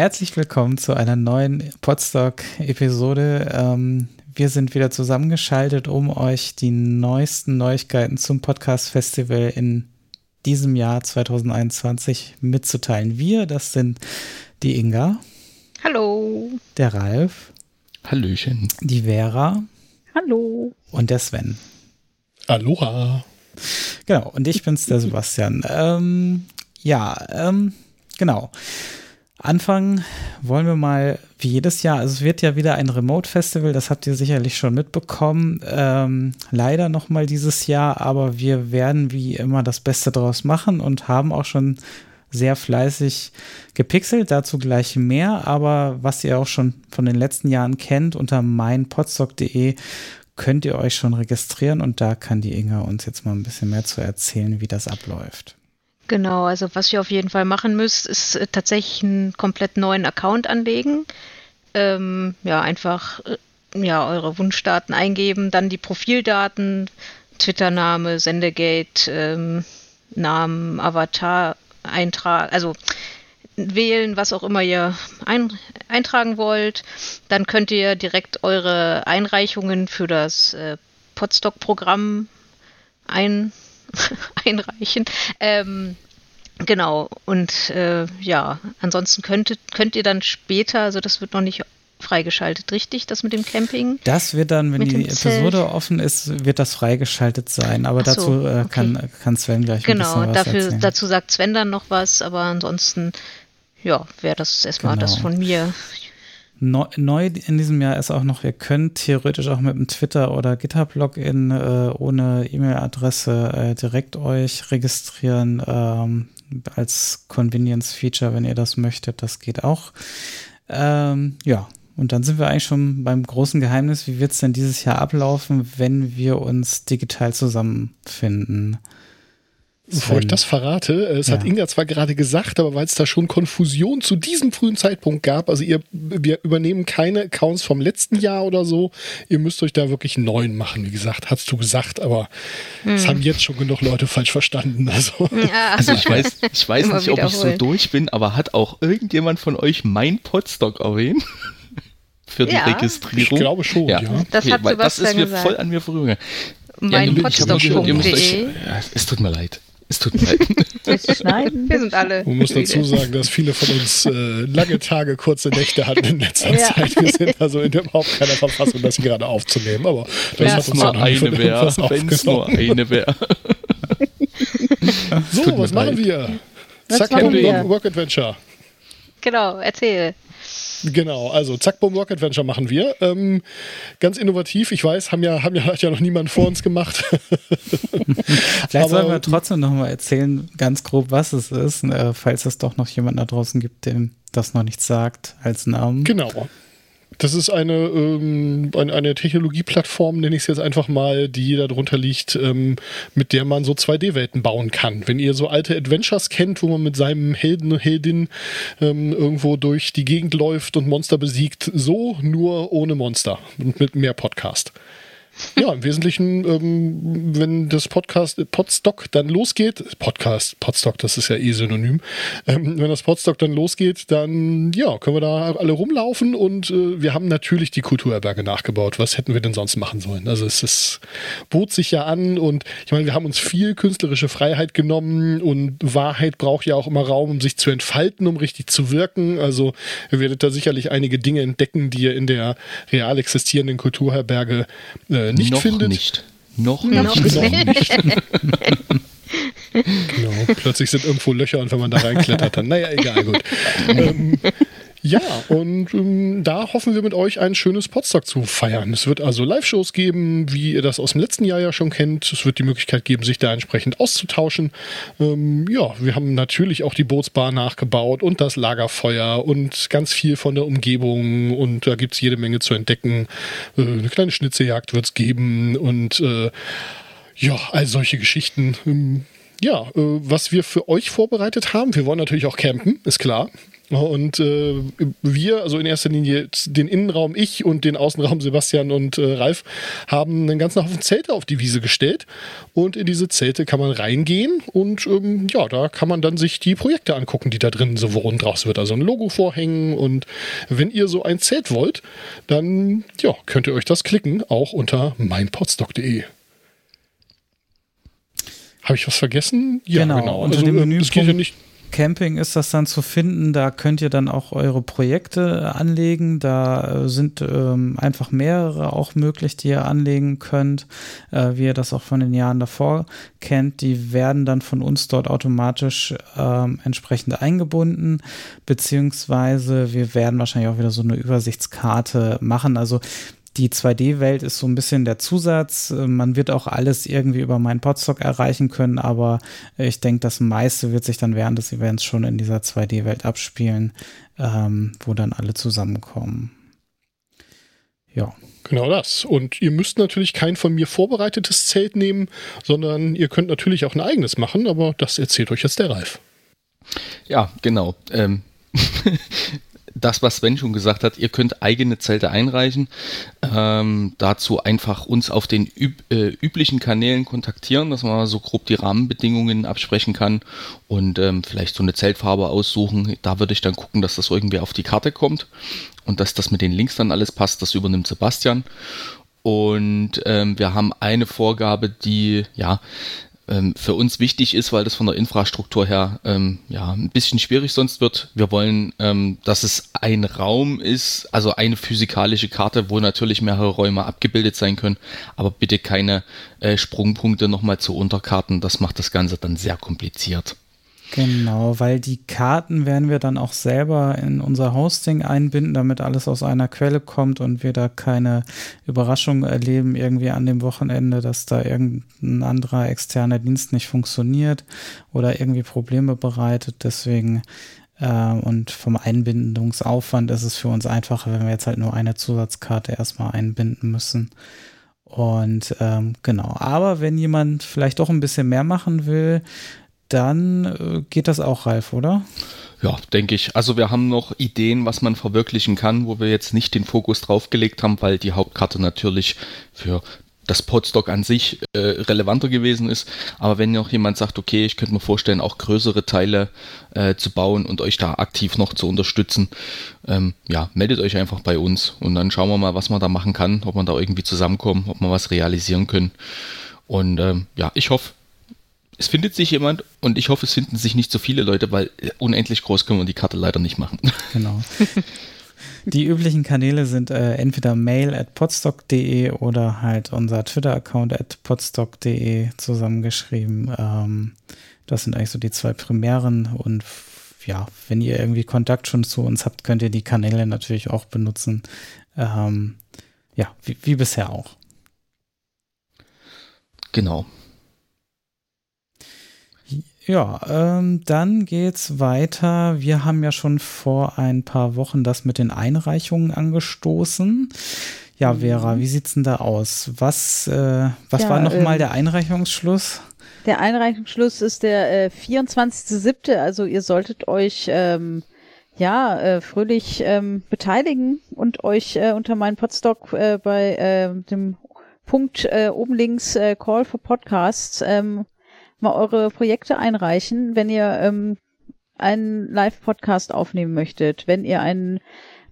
Herzlich willkommen zu einer neuen Podstock-Episode. Ähm, wir sind wieder zusammengeschaltet, um euch die neuesten Neuigkeiten zum Podcast-Festival in diesem Jahr 2021 mitzuteilen. Wir, das sind die Inga. Hallo. Der Ralf. Hallöchen. Die Vera. Hallo. Und der Sven. Aloha. Genau, und ich bin's, der Sebastian. Ähm, ja, ähm, genau. Anfangen wollen wir mal wie jedes Jahr. Also es wird ja wieder ein Remote-Festival, das habt ihr sicherlich schon mitbekommen. Ähm, leider noch mal dieses Jahr, aber wir werden wie immer das Beste daraus machen und haben auch schon sehr fleißig gepixelt, dazu gleich mehr. Aber was ihr auch schon von den letzten Jahren kennt, unter meinpodstock.de könnt ihr euch schon registrieren und da kann die Inga uns jetzt mal ein bisschen mehr zu erzählen, wie das abläuft. Genau, also was ihr auf jeden Fall machen müsst, ist äh, tatsächlich einen komplett neuen Account anlegen. Ähm, ja, einfach äh, ja, eure Wunschdaten eingeben, dann die Profildaten, Twitter-Name, Sendegate, ähm, Namen, Avatar eintragen, also wählen, was auch immer ihr ein, eintragen wollt. Dann könnt ihr direkt eure Einreichungen für das äh, Podstock-Programm ein einreichen. Ähm, genau, und äh, ja, ansonsten könnt, könnt ihr dann später, also das wird noch nicht freigeschaltet, richtig, das mit dem Camping? Das wird dann, wenn die Episode Zelt. offen ist, wird das freigeschaltet sein. Aber so, dazu äh, okay. kann, kann Sven gleich genau, ein bisschen was dafür, erzählen. dazu sagt Sven dann noch was, aber ansonsten, ja, wäre das erstmal genau. das von mir. Neu, in diesem Jahr ist auch noch, ihr könnt theoretisch auch mit einem Twitter- oder GitHub-Login äh, ohne E-Mail-Adresse äh, direkt euch registrieren ähm, als Convenience-Feature, wenn ihr das möchtet. Das geht auch. Ähm, ja, und dann sind wir eigentlich schon beim großen Geheimnis. Wie wird es denn dieses Jahr ablaufen, wenn wir uns digital zusammenfinden? Bevor ich das verrate, es ja. hat Inga zwar gerade gesagt, aber weil es da schon Konfusion zu diesem frühen Zeitpunkt gab, also ihr, wir übernehmen keine Accounts vom letzten Jahr oder so, ihr müsst euch da wirklich einen neuen machen, wie gesagt, hast du gesagt, aber es hm. haben jetzt schon genug Leute falsch verstanden. Also, ja. also ich weiß, ich weiß nicht, ob ich so durch bin, aber hat auch irgendjemand von euch mein Podstock erwähnt? für die ja. Registrierung. Ich glaube schon, ja. ja. Das, okay, hat das ist mir gesagt. voll an mir vorübergegangen. Mein ja, Podstock.de. Ja, es tut mir leid. Es tut mir leid. Wir sind alle. Man muss dazu sagen, dass viele von uns äh, lange Tage, kurze Nächte hatten in letzter ja. Zeit. Wir sind also in überhaupt keiner Verfassung, das gerade aufzunehmen. Aber das ja. hat uns nur eine wäre. Wenn es nur eine wäre. so, was machen wir? Zack, Work Adventure. Genau, erzähl. Genau, also Zack Boom Rock Adventure machen wir. Ähm, ganz innovativ, ich weiß, haben ja, haben ja, hat ja noch niemand vor uns gemacht. Vielleicht sollen wir trotzdem noch mal erzählen, ganz grob, was es ist, äh, falls es doch noch jemand da draußen gibt, dem das noch nichts sagt als Namen. Genau. Das ist eine, ähm, eine, Technologieplattform, nenne ich es jetzt einfach mal, die darunter liegt, ähm, mit der man so 2D-Welten bauen kann. Wenn ihr so alte Adventures kennt, wo man mit seinem Helden und Heldin ähm, irgendwo durch die Gegend läuft und Monster besiegt, so nur ohne Monster und mit mehr Podcast. Ja, im Wesentlichen, ähm, wenn das Podcast Podstock dann losgeht, Podcast, Podstock, das ist ja eh synonym, ähm, wenn das Podstock dann losgeht, dann ja, können wir da alle rumlaufen und äh, wir haben natürlich die Kulturherberge nachgebaut. Was hätten wir denn sonst machen sollen? Also es ist, bot sich ja an und ich meine, wir haben uns viel künstlerische Freiheit genommen und Wahrheit braucht ja auch immer Raum, um sich zu entfalten, um richtig zu wirken. Also ihr werdet da sicherlich einige Dinge entdecken, die ihr in der real existierenden Kulturherberge äh, äh, nicht noch findet. Nicht. Noch, noch nicht. Noch nicht. genau, plötzlich sind irgendwo Löcher und wenn man da reinklettert, dann, naja, egal, gut. ähm, ja, und ähm, da hoffen wir mit euch ein schönes Podstock zu feiern. Es wird also Live-Shows geben, wie ihr das aus dem letzten Jahr ja schon kennt. Es wird die Möglichkeit geben, sich da entsprechend auszutauschen. Ähm, ja, wir haben natürlich auch die Bootsbar nachgebaut und das Lagerfeuer und ganz viel von der Umgebung und da gibt es jede Menge zu entdecken. Äh, eine kleine Schnitzeljagd wird es geben und äh, ja, all solche Geschichten. Ähm, ja, äh, was wir für euch vorbereitet haben, wir wollen natürlich auch campen, ist klar. Und äh, wir, also in erster Linie den Innenraum ich und den Außenraum Sebastian und äh, Ralf, haben einen ganzen Haufen Zelte auf die Wiese gestellt. Und in diese Zelte kann man reingehen und ähm, ja, da kann man dann sich die Projekte angucken, die da drin so wohnen draus wird. Also ein Logo vorhängen und wenn ihr so ein Zelt wollt, dann ja, könnt ihr euch das klicken, auch unter meinpodstock.de. Habe ich was vergessen? Ja, genau. genau. Unter also, dem Menüpunkt das geht ja nicht Camping ist das dann zu finden. Da könnt ihr dann auch eure Projekte anlegen. Da sind ähm, einfach mehrere auch möglich, die ihr anlegen könnt, äh, wie ihr das auch von den Jahren davor kennt. Die werden dann von uns dort automatisch ähm, entsprechend eingebunden, beziehungsweise wir werden wahrscheinlich auch wieder so eine Übersichtskarte machen. Also die 2D-Welt ist so ein bisschen der Zusatz. Äh, man wird auch alles irgendwie über meinen Podstock erreichen können, aber ich denke, das meiste wird sich dann während des Events schon in dieser 2D-Welt abspielen, ähm, wo dann alle zusammenkommen. Ja. Genau das. Und ihr müsst natürlich kein von mir vorbereitetes Zelt nehmen, sondern ihr könnt natürlich auch ein eigenes machen, aber das erzählt euch jetzt der Ralf. Ja, genau. Ähm das, was Sven schon gesagt hat, ihr könnt eigene Zelte einreichen. Ähm, dazu einfach uns auf den üb äh, üblichen Kanälen kontaktieren, dass man so grob die Rahmenbedingungen absprechen kann und ähm, vielleicht so eine Zeltfarbe aussuchen. Da würde ich dann gucken, dass das irgendwie auf die Karte kommt und dass das mit den Links dann alles passt. Das übernimmt Sebastian. Und ähm, wir haben eine Vorgabe, die ja ähm, für uns wichtig ist, weil das von der Infrastruktur her ähm, ja ein bisschen schwierig sonst wird. Wir wollen, ähm, dass es ein Raum ist, also eine physikalische Karte, wo natürlich mehrere Räume abgebildet sein können, aber bitte keine äh, Sprungpunkte nochmal zu Unterkarten. Das macht das Ganze dann sehr kompliziert. Genau, weil die Karten werden wir dann auch selber in unser Hosting einbinden, damit alles aus einer Quelle kommt und wir da keine Überraschung erleben irgendwie an dem Wochenende, dass da irgendein anderer externer Dienst nicht funktioniert oder irgendwie Probleme bereitet. Deswegen äh, und vom Einbindungsaufwand ist es für uns einfacher, wenn wir jetzt halt nur eine Zusatzkarte erstmal einbinden müssen. Und ähm, genau, aber wenn jemand vielleicht doch ein bisschen mehr machen will, dann äh, geht das auch, Ralf, oder? Ja, denke ich. Also wir haben noch Ideen, was man verwirklichen kann, wo wir jetzt nicht den Fokus draufgelegt haben, weil die Hauptkarte natürlich für das Podstock an sich äh, relevanter gewesen ist. Aber wenn noch jemand sagt, okay, ich könnte mir vorstellen, auch größere Teile äh, zu bauen und euch da aktiv noch zu unterstützen, ähm, ja, meldet euch einfach bei uns und dann schauen wir mal, was man da machen kann, ob man da irgendwie zusammenkommen, ob wir was realisieren können. Und ähm, ja, ich hoffe, es findet sich jemand und ich hoffe, es finden sich nicht so viele Leute, weil unendlich groß können wir die Karte leider nicht machen. Genau. Die üblichen Kanäle sind äh, entweder mail at podstock.de oder halt unser Twitter-Account at podstock.de zusammengeschrieben. Ähm, das sind eigentlich so die zwei primären und ja, wenn ihr irgendwie Kontakt schon zu uns habt, könnt ihr die Kanäle natürlich auch benutzen. Ähm, ja, wie, wie bisher auch. Genau. Ja, ähm, dann geht's weiter. Wir haben ja schon vor ein paar Wochen das mit den Einreichungen angestoßen. Ja, Vera, mhm. wie sieht's denn da aus? Was, äh, was ja, war nochmal ähm, der Einreichungsschluss? Der Einreichungsschluss ist der äh, 24.07. Also ihr solltet euch ähm, ja äh, fröhlich ähm, beteiligen und euch äh, unter meinen Podstock äh, bei äh, dem Punkt äh, oben links äh, Call for Podcasts ähm, mal eure Projekte einreichen, wenn ihr ähm, einen Live-Podcast aufnehmen möchtet, wenn ihr einen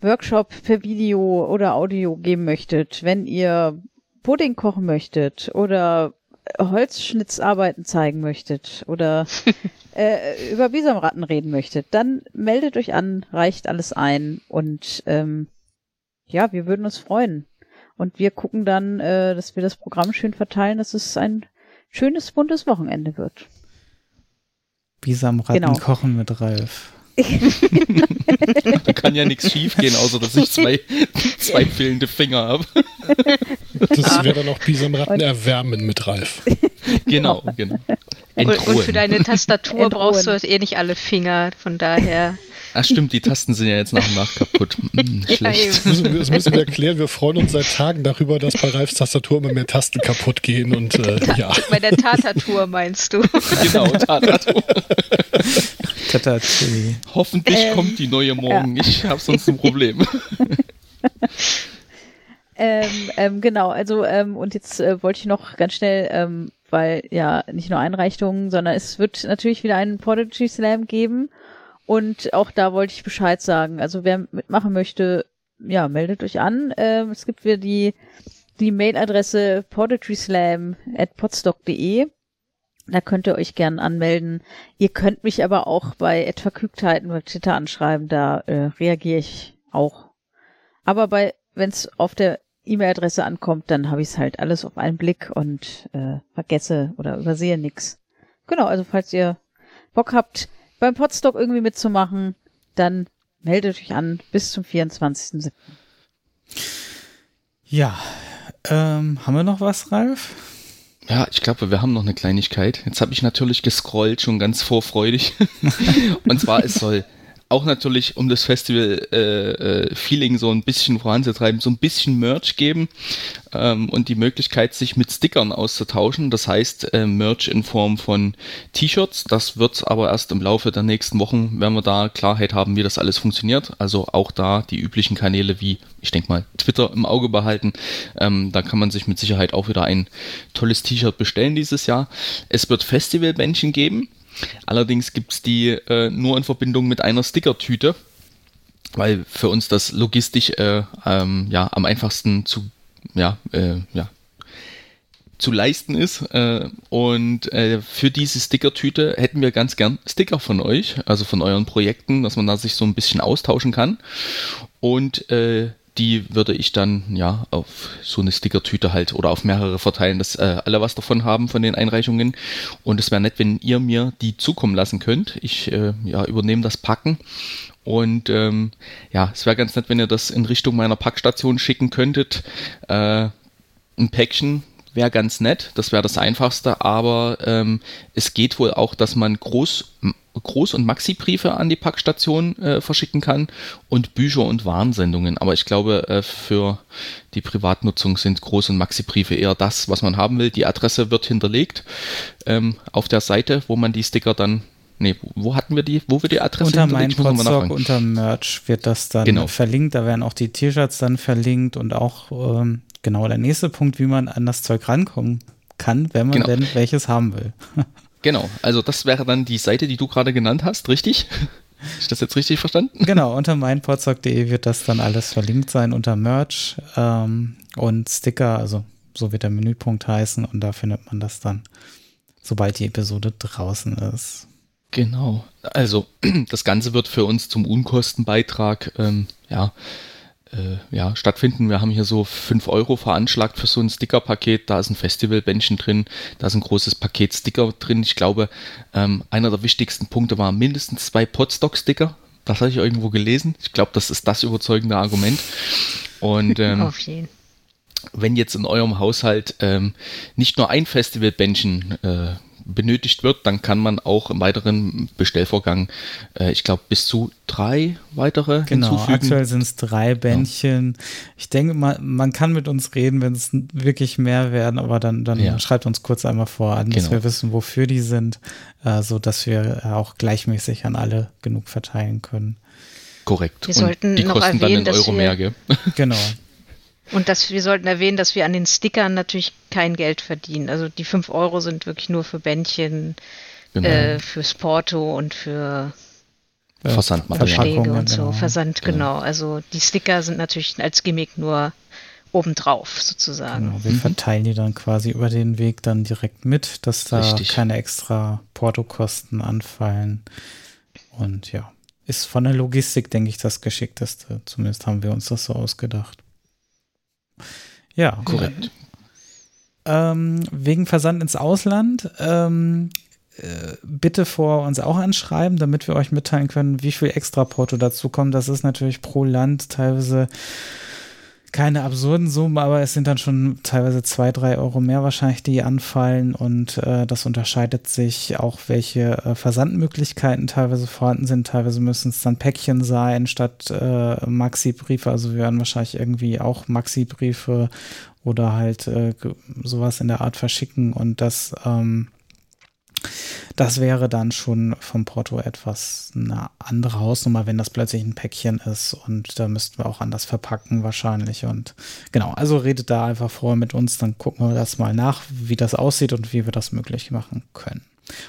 Workshop per Video oder Audio geben möchtet, wenn ihr Pudding kochen möchtet oder Holzschnitzarbeiten zeigen möchtet oder äh, über Bisamratten reden möchtet, dann meldet euch an, reicht alles ein und ähm, ja, wir würden uns freuen. Und wir gucken dann, äh, dass wir das Programm schön verteilen, dass es ein schönes, buntes Wochenende wird. Bisamratten genau. kochen mit Ralf. da kann ja nichts schief gehen, außer dass ich zwei, zwei fehlende Finger habe. Das wäre dann auch Bisamratten erwärmen mit Ralf. Genau, genau. Und, und, für deine Tastatur Entrohen. brauchst du eh nicht alle Finger, von daher. Ach stimmt, die Tasten sind ja jetzt nach und nach kaputt. Hm, schlecht. Ja, das, müssen wir, das müssen wir erklären. Wir freuen uns seit Tagen darüber, dass bei Ralfs Tastatur immer mehr Tasten kaputt gehen und äh, ja. Bei der Tatatur meinst du? genau, Tatatur. Tatatui. Hoffentlich ähm, kommt die neue morgen. Ja. Ich habe sonst ein Problem. ähm, ähm, genau, also ähm, und jetzt äh, wollte ich noch ganz schnell, ähm, weil ja nicht nur Einreichungen, sondern es wird natürlich wieder einen Prodigy Slam geben und auch da wollte ich Bescheid sagen. Also wer mitmachen möchte, ja, meldet euch an. Ähm, es gibt wieder die, die Mailadresse podetryslam at podstock.de. Da könnt ihr euch gern anmelden. Ihr könnt mich aber auch bei Etverkügtheiten bei Twitter anschreiben, da äh, reagiere ich auch. Aber bei, wenn es auf der E-Mail-Adresse ankommt, dann habe ich es halt alles auf einen Blick und äh, vergesse oder übersehe nix. Genau, also falls ihr Bock habt, beim Podstock irgendwie mitzumachen, dann meldet euch an bis zum 24.07. Ja, ähm, haben wir noch was, Ralf? Ja, ich glaube, wir haben noch eine Kleinigkeit. Jetzt habe ich natürlich gescrollt, schon ganz vorfreudig. Und zwar, es soll auch natürlich, um das Festival-Feeling äh, äh so ein bisschen voranzutreiben, so ein bisschen Merch geben ähm, und die Möglichkeit, sich mit Stickern auszutauschen. Das heißt, äh, Merch in Form von T-Shirts. Das wird aber erst im Laufe der nächsten Wochen, wenn wir da Klarheit haben, wie das alles funktioniert. Also auch da die üblichen Kanäle wie, ich denke mal, Twitter im Auge behalten. Ähm, da kann man sich mit Sicherheit auch wieder ein tolles T-Shirt bestellen dieses Jahr. Es wird Festivalbändchen geben. Allerdings gibt es die äh, nur in Verbindung mit einer Stickertüte, weil für uns das logistisch äh, ähm, ja, am einfachsten zu, ja, äh, ja, zu leisten ist. Äh, und äh, für diese Stickertüte hätten wir ganz gern Sticker von euch, also von euren Projekten, dass man da sich so ein bisschen austauschen kann. Und äh, die würde ich dann ja auf so eine Stickertüte halt oder auf mehrere verteilen, dass äh, alle was davon haben von den Einreichungen. Und es wäre nett, wenn ihr mir die zukommen lassen könnt. Ich äh, ja, übernehme das Packen. Und ähm, ja, es wäre ganz nett, wenn ihr das in Richtung meiner Packstation schicken könntet. Äh, ein Päckchen wäre ganz nett, das wäre das Einfachste, aber ähm, es geht wohl auch, dass man Groß, Groß- und Maxi-Briefe an die Packstation äh, verschicken kann und Bücher und Warnsendungen. Aber ich glaube, äh, für die Privatnutzung sind Groß- und Maxi-Briefe eher das, was man haben will. Die Adresse wird hinterlegt ähm, auf der Seite, wo man die Sticker dann Nee, wo hatten wir die, wo wir die Adresse Unter mein Podstock, unter Merch wird das dann genau. verlinkt. Da werden auch die T-Shirts dann verlinkt und auch ähm, genau der nächste Punkt, wie man an das Zeug rankommen kann, wenn man genau. denn welches haben will. Genau, also das wäre dann die Seite, die du gerade genannt hast, richtig? Ist ich das jetzt richtig verstanden? Genau, unter meinpodstock.de wird das dann alles verlinkt sein, unter Merch ähm, und Sticker, also so wird der Menüpunkt heißen und da findet man das dann, sobald die Episode draußen ist. Genau, also das Ganze wird für uns zum Unkostenbeitrag, ähm, ja, äh, ja, stattfinden. Wir haben hier so 5 Euro veranschlagt für so ein Sticker-Paket. Da ist ein Festivalbändchen drin, da ist ein großes Paket Sticker drin. Ich glaube, ähm, einer der wichtigsten Punkte war mindestens zwei Podstock-Sticker. Das habe ich irgendwo gelesen. Ich glaube, das ist das überzeugende Argument. Und ähm, Auf jeden. wenn jetzt in eurem Haushalt ähm, nicht nur ein Festivalbändchen äh, benötigt wird, dann kann man auch im weiteren Bestellvorgang, äh, ich glaube, bis zu drei weitere genau, hinzufügen. Aktuell sind es drei Bändchen. Ja. Ich denke, man, man kann mit uns reden, wenn es wirklich mehr werden, aber dann, dann ja. schreibt uns kurz einmal vor an, dass genau. wir wissen, wofür die sind, äh, so dass wir auch gleichmäßig an alle genug verteilen können. Korrekt. Wir sollten die kosten erwähnen, dann in Euro mehr, gell? Genau. Und dass wir sollten erwähnen, dass wir an den Stickern natürlich kein Geld verdienen. Also die 5 Euro sind wirklich nur für Bändchen, genau. äh, fürs Porto und für Versandmaterial und so. Genau. Versand, genau. genau. Also die Sticker sind natürlich als Gimmick nur obendrauf sozusagen. Genau, wir mhm. verteilen die dann quasi über den Weg dann direkt mit, dass da Richtig. keine extra Portokosten anfallen. Und ja, ist von der Logistik, denke ich, das Geschickteste. Zumindest haben wir uns das so ausgedacht. Ja. Korrekt. Ähm, wegen Versand ins Ausland, ähm, äh, bitte vor uns auch anschreiben, damit wir euch mitteilen können, wie viel extra Porto dazu kommt. Das ist natürlich pro Land teilweise keine absurden Summen, aber es sind dann schon teilweise zwei, drei Euro mehr wahrscheinlich, die anfallen und äh, das unterscheidet sich auch, welche äh, Versandmöglichkeiten teilweise vorhanden sind. Teilweise müssen es dann Päckchen sein statt äh, Maxi-Briefe. Also wir werden wahrscheinlich irgendwie auch Maxi-Briefe oder halt äh, sowas in der Art verschicken und das ähm, das wäre dann schon vom Porto etwas eine andere Hausnummer, wenn das plötzlich ein Päckchen ist und da müssten wir auch anders verpacken wahrscheinlich und genau, also redet da einfach vorher mit uns, dann gucken wir das mal nach, wie das aussieht und wie wir das möglich machen können.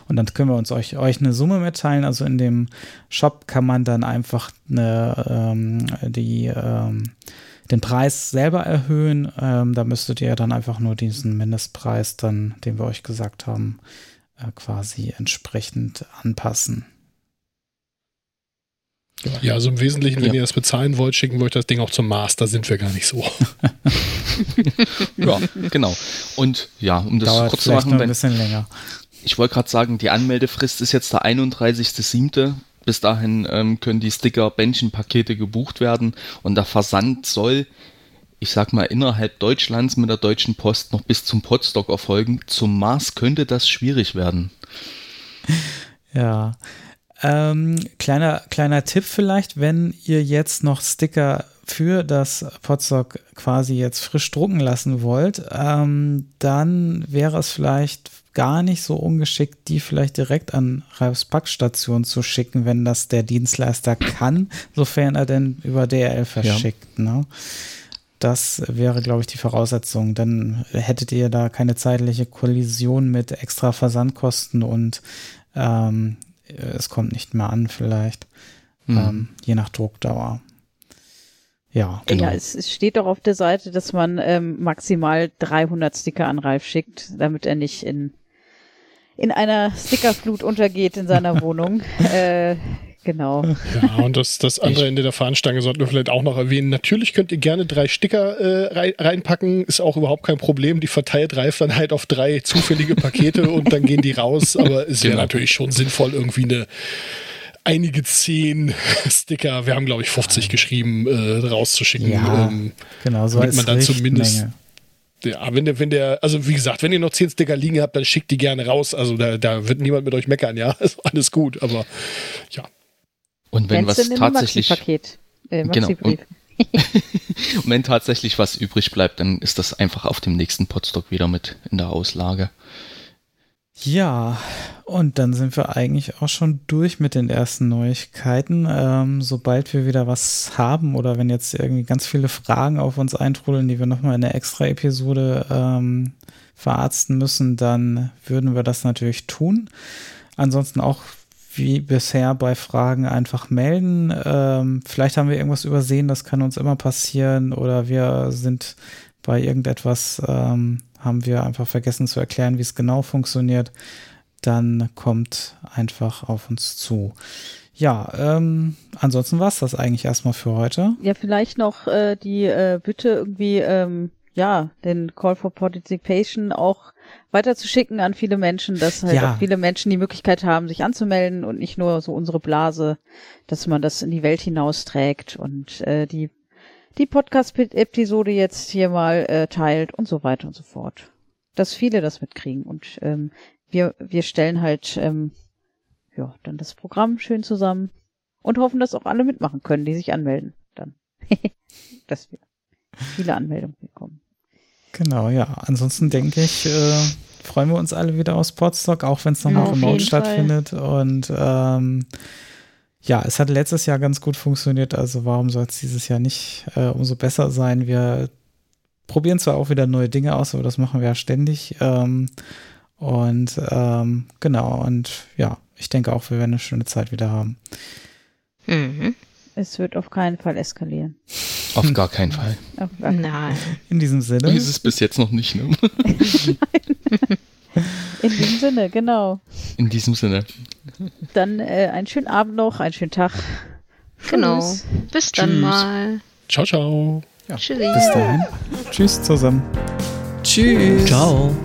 Und dann können wir uns euch, euch eine Summe mitteilen. Also in dem Shop kann man dann einfach eine, ähm, die, ähm, den Preis selber erhöhen. Ähm, da müsstet ihr dann einfach nur diesen Mindestpreis, dann, den wir euch gesagt haben, äh, quasi entsprechend anpassen. Ja, also im Wesentlichen, wenn ja. ihr das bezahlen wollt, schicken wir euch das Ding auch zum Mars. Da sind wir gar nicht so. ja, genau. Und ja, um das Dauert kurz zu machen, ein bisschen länger. Ich wollte gerade sagen, die Anmeldefrist ist jetzt der 31.07. Bis dahin ähm, können die Sticker-Bändchen-Pakete gebucht werden und der Versand soll ich sag mal, innerhalb Deutschlands mit der Deutschen Post noch bis zum Podstock erfolgen. Zum Mars könnte das schwierig werden. Ja. Ähm, kleiner, kleiner Tipp vielleicht, wenn ihr jetzt noch Sticker für das Podstock quasi jetzt frisch drucken lassen wollt, ähm, dann wäre es vielleicht gar nicht so ungeschickt, die vielleicht direkt an Ralfs Packstation zu schicken, wenn das der Dienstleister kann, sofern er denn über DRL verschickt. Ja. Ne? Das wäre, glaube ich, die Voraussetzung. Dann hättet ihr da keine zeitliche Kollision mit extra Versandkosten und ähm, es kommt nicht mehr an, vielleicht. Mhm. Ähm, je nach Druckdauer. Ja, genau. Ja, es, es, steht doch auf der Seite, dass man ähm, maximal 300 Sticker an Ralf schickt, damit er nicht in, in einer Stickerflut untergeht in seiner Wohnung. Äh, Genau. Ja, und das, das andere Ende der Fahnenstange sollten wir vielleicht auch noch erwähnen. Natürlich könnt ihr gerne drei Sticker äh, reinpacken, ist auch überhaupt kein Problem. Die verteilt Reif dann halt auf drei zufällige Pakete und dann gehen die raus. Aber es wäre genau. natürlich schon sinnvoll, irgendwie eine einige zehn Sticker, wir haben glaube ich 50 geschrieben, äh, rauszuschicken. Ja, ähm, genau, so damit man dann zumindest ja, wenn der, wenn der, also wie gesagt, wenn ihr noch zehn Sticker liegen habt, dann schickt die gerne raus. Also da, da wird niemand mit euch meckern, ja. Also alles gut, aber ja. Und wenn was tatsächlich. Äh, genau. Und, und wenn tatsächlich was übrig bleibt, dann ist das einfach auf dem nächsten Podstock wieder mit in der Auslage. Ja, und dann sind wir eigentlich auch schon durch mit den ersten Neuigkeiten. Ähm, sobald wir wieder was haben oder wenn jetzt irgendwie ganz viele Fragen auf uns eintrudeln, die wir nochmal in der extra Episode ähm, verarzten müssen, dann würden wir das natürlich tun. Ansonsten auch wie bisher bei Fragen einfach melden. Ähm, vielleicht haben wir irgendwas übersehen, das kann uns immer passieren oder wir sind bei irgendetwas, ähm, haben wir einfach vergessen zu erklären, wie es genau funktioniert. Dann kommt einfach auf uns zu. Ja, ähm, ansonsten war es das eigentlich erstmal für heute. Ja, vielleicht noch äh, die äh, Bitte irgendwie, ähm, ja, den Call for Participation auch weiterzuschicken an viele Menschen, dass halt ja. auch viele Menschen die Möglichkeit haben, sich anzumelden und nicht nur so unsere Blase, dass man das in die Welt hinausträgt und äh, die die Podcast-Episode jetzt hier mal äh, teilt und so weiter und so fort. Dass viele das mitkriegen und ähm, wir wir stellen halt ähm, ja dann das Programm schön zusammen und hoffen, dass auch alle mitmachen können, die sich anmelden. Dann, dass wir viele Anmeldungen bekommen. Genau, ja. Ansonsten denke ich, äh, freuen wir uns alle wieder aus Podstock, auch wenn es nochmal ja, remote stattfindet. Fall. Und ähm, ja, es hat letztes Jahr ganz gut funktioniert, also warum soll es dieses Jahr nicht äh, umso besser sein? Wir probieren zwar auch wieder neue Dinge aus, aber das machen wir ja ständig. Ähm, und ähm, genau, und ja, ich denke auch, wir werden eine schöne Zeit wieder haben. Mhm. Es wird auf keinen Fall eskalieren. Auf gar keinen Fall. Gar Nein. In diesem Sinne. Ist es bis jetzt noch nicht, ne? In diesem Sinne, genau. In diesem Sinne. Dann äh, einen schönen Abend noch, einen schönen Tag. Genau. Bis dann Tschüss. mal. Ciao, ciao. Ja. Tschüss. Bis dahin. Tschüss zusammen. Tschüss. Ciao.